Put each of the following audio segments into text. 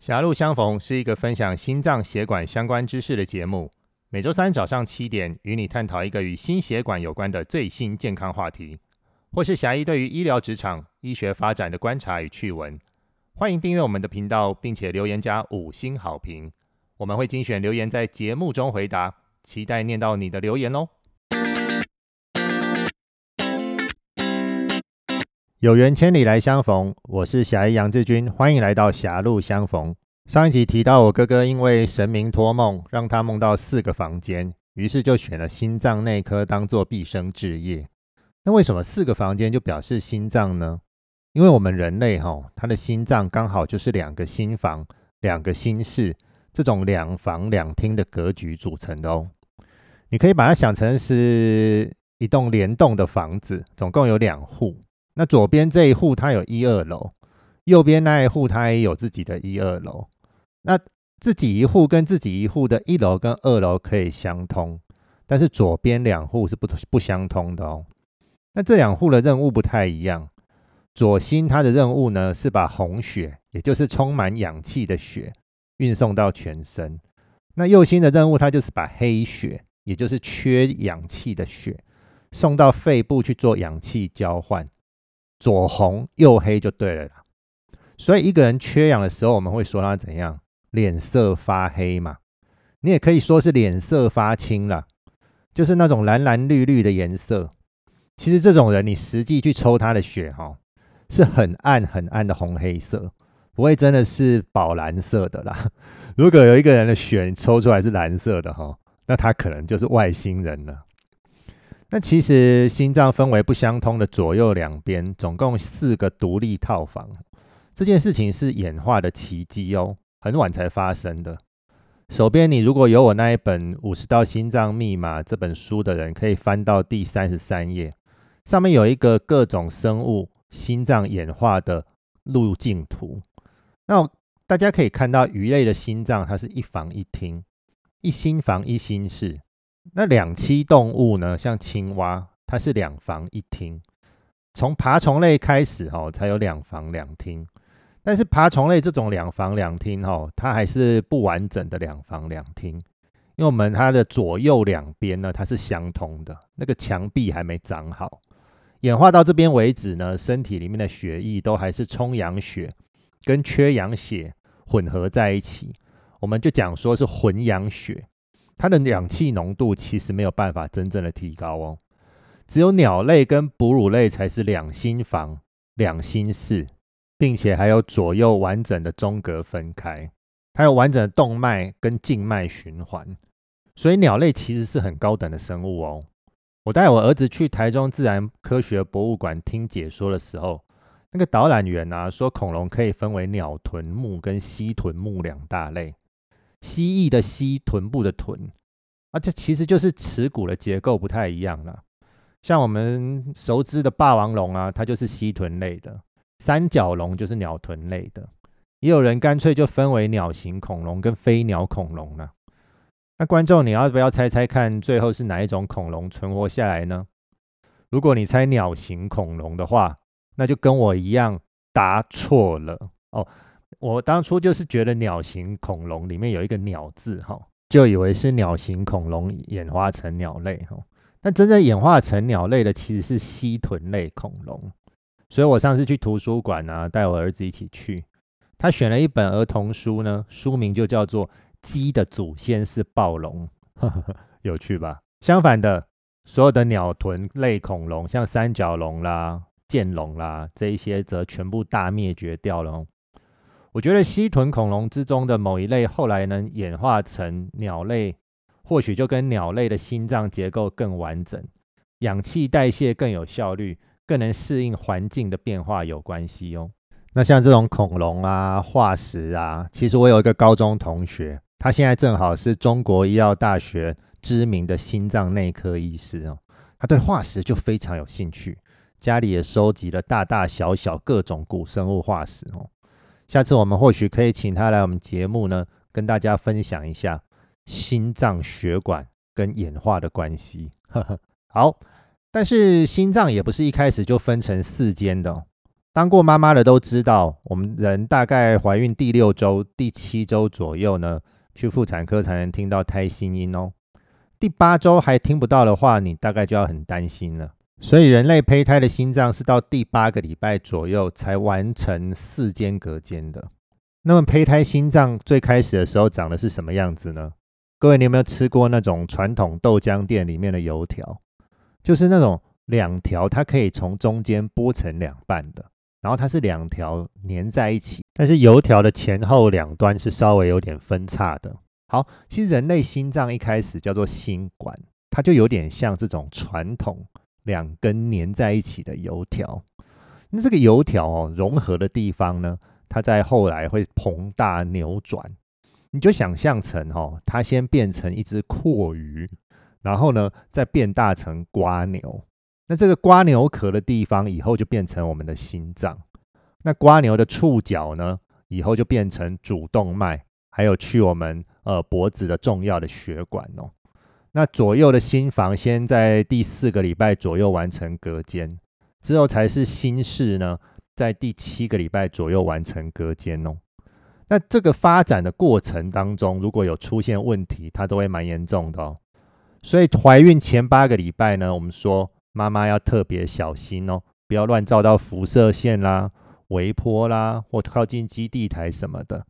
狭路相逢是一个分享心脏血管相关知识的节目，每周三早上七点与你探讨一个与心血管有关的最新健康话题，或是狭义对于医疗职场、医学发展的观察与趣闻。欢迎订阅我们的频道，并且留言加五星好评，我们会精选留言在节目中回答，期待念到你的留言哦。有缘千里来相逢，我是侠义杨志军，欢迎来到狭路相逢。上一集提到我哥哥因为神明托梦，让他梦到四个房间，于是就选了心脏内科当做毕生志业。那为什么四个房间就表示心脏呢？因为我们人类哈，他的心脏刚好就是两个心房、两个心室这种两房两厅的格局组成的哦。你可以把它想成是一栋联动的房子，总共有两户。那左边这一户它有一二楼，右边那一户它也有自己的一二楼。那自己一户跟自己一户的一楼跟二楼可以相通，但是左边两户是不不相通的哦。那这两户的任务不太一样。左心它的任务呢是把红血，也就是充满氧气的血运送到全身。那右心的任务它就是把黑血，也就是缺氧气的血送到肺部去做氧气交换。左红右黑就对了啦，所以一个人缺氧的时候，我们会说他怎样？脸色发黑嘛。你也可以说是脸色发青了，就是那种蓝蓝绿绿的颜色。其实这种人，你实际去抽他的血，哈，是很暗很暗的红黑色，不会真的是宝蓝色的啦。如果有一个人的血抽出来是蓝色的，哈，那他可能就是外星人了。那其实心脏分为不相通的左右两边，总共四个独立套房。这件事情是演化的奇迹哦，很晚才发生的。手边你如果有我那一本《五十道心脏密码》这本书的人，可以翻到第三十三页，上面有一个各种生物心脏演化的路径图。那大家可以看到，鱼类的心脏它是一房一厅，一心房一心室。那两栖动物呢？像青蛙，它是两房一厅。从爬虫类开始，哈，才有两房两厅。但是爬虫类这种两房两厅，哈，它还是不完整的两房两厅。因为我们它的左右两边呢，它是相通的，那个墙壁还没长好。演化到这边为止呢，身体里面的血液都还是充氧血跟缺氧血混合在一起，我们就讲说是混氧血。它的氧气浓度其实没有办法真正的提高哦，只有鸟类跟哺乳类才是两心房、两心室，并且还有左右完整的中隔分开，还有完整的动脉跟静脉循环，所以鸟类其实是很高等的生物哦。我带我儿子去台中自然科学博物馆听解说的时候，那个导览员啊说，恐龙可以分为鸟臀目跟蜥臀目两大类。蜥蜴的蜥，臀部的臀，啊，这其实就是耻骨的结构不太一样了。像我们熟知的霸王龙啊，它就是蜥臀类的；三角龙就是鸟臀类的。也有人干脆就分为鸟形恐龙跟飞鸟恐龙了。那观众，你要不要猜猜看，最后是哪一种恐龙存活下来呢？如果你猜鸟形恐龙的话，那就跟我一样答错了哦。我当初就是觉得鸟形恐龙里面有一个鸟字哈，就以为是鸟形恐龙演化成鸟类哈。但真正演化成鸟类的其实是蜥臀类恐龙。所以我上次去图书馆啊，带我儿子一起去，他选了一本儿童书呢，书名就叫做《鸡的祖先是暴龙》，有趣吧？相反的，所有的鸟臀类恐龙，像三角龙啦、剑龙啦这一些，则全部大灭绝掉了。我觉得蜥臀恐龙之中的某一类后来能演化成鸟类，或许就跟鸟类的心脏结构更完整、氧气代谢更有效率、更能适应环境的变化有关系哦。那像这种恐龙啊、化石啊，其实我有一个高中同学，他现在正好是中国医药大学知名的心脏内科医师哦。他对化石就非常有兴趣，家里也收集了大大小小各种古生物化石哦。下次我们或许可以请他来我们节目呢，跟大家分享一下心脏血管跟演化的关系。好，但是心脏也不是一开始就分成四间的，哦当过妈妈的都知道，我们人大概怀孕第六周、第七周左右呢，去妇产科才能听到胎心音哦。第八周还听不到的话，你大概就要很担心了。所以人类胚胎的心脏是到第八个礼拜左右才完成四间隔间的。那么胚胎心脏最开始的时候长的是什么样子呢？各位，你有没有吃过那种传统豆浆店里面的油条？就是那种两条，它可以从中间剥成两半的，然后它是两条粘在一起，但是油条的前后两端是稍微有点分叉的。好，其实人类心脏一开始叫做心管，它就有点像这种传统。两根粘在一起的油条，那这个油条哦，融合的地方呢，它在后来会膨大扭转，你就想象成哦，它先变成一只阔鱼，然后呢再变大成瓜牛，那这个瓜牛壳的地方以后就变成我们的心脏，那瓜牛的触角呢，以后就变成主动脉，还有去我们呃脖子的重要的血管哦。那左右的心房先在第四个礼拜左右完成隔间，之后才是心室呢，在第七个礼拜左右完成隔间哦。那这个发展的过程当中，如果有出现问题，它都会蛮严重的哦。所以怀孕前八个礼拜呢，我们说妈妈要特别小心哦，不要乱照到辐射线啦、微波啦，或靠近基地台什么的，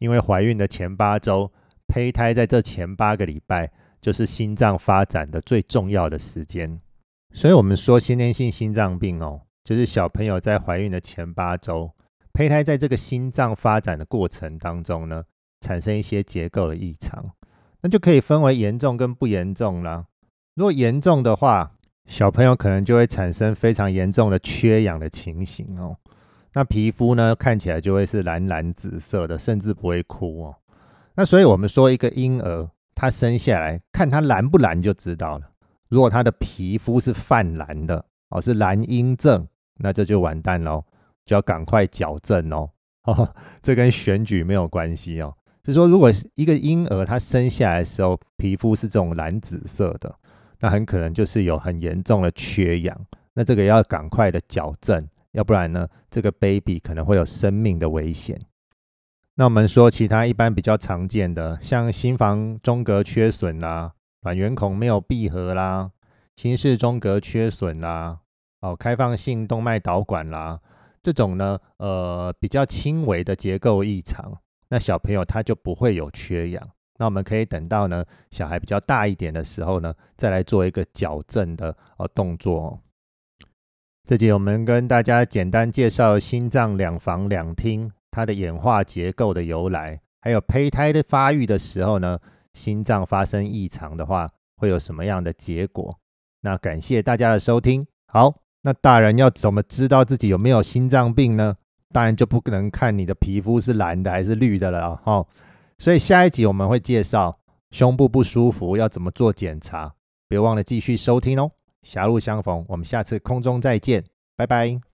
因为怀孕的前八周，胚胎在这前八个礼拜。就是心脏发展的最重要的时间，所以我们说先天性心脏病哦，就是小朋友在怀孕的前八周，胚胎在这个心脏发展的过程当中呢，产生一些结构的异常，那就可以分为严重跟不严重啦。如果严重的话，小朋友可能就会产生非常严重的缺氧的情形哦，那皮肤呢看起来就会是蓝蓝紫色的，甚至不会哭哦。那所以我们说一个婴儿。他生下来看他蓝不蓝就知道了。如果他的皮肤是泛蓝的哦，是蓝阴症，那这就完蛋喽，就要赶快矫正哦。哦，这跟选举没有关系哦。就是说，如果一个婴儿他生下来的时候皮肤是这种蓝紫色的，那很可能就是有很严重的缺氧，那这个要赶快的矫正，要不然呢，这个 baby 可能会有生命的危险。那我们说其他一般比较常见的，像心房中隔缺损啦，卵圆孔没有闭合啦，心室中隔缺损啦，哦，开放性动脉导管啦，这种呢，呃，比较轻微的结构异常，那小朋友他就不会有缺氧。那我们可以等到呢小孩比较大一点的时候呢，再来做一个矫正的呃动作。哦这节我们跟大家简单介绍心脏两房两厅。它的演化结构的由来，还有胚胎的发育的时候呢，心脏发生异常的话，会有什么样的结果？那感谢大家的收听。好，那大人要怎么知道自己有没有心脏病呢？当然就不可能看你的皮肤是蓝的还是绿的了哈。所以下一集我们会介绍胸部不舒服要怎么做检查，别忘了继续收听哦。狭路相逢，我们下次空中再见，拜拜。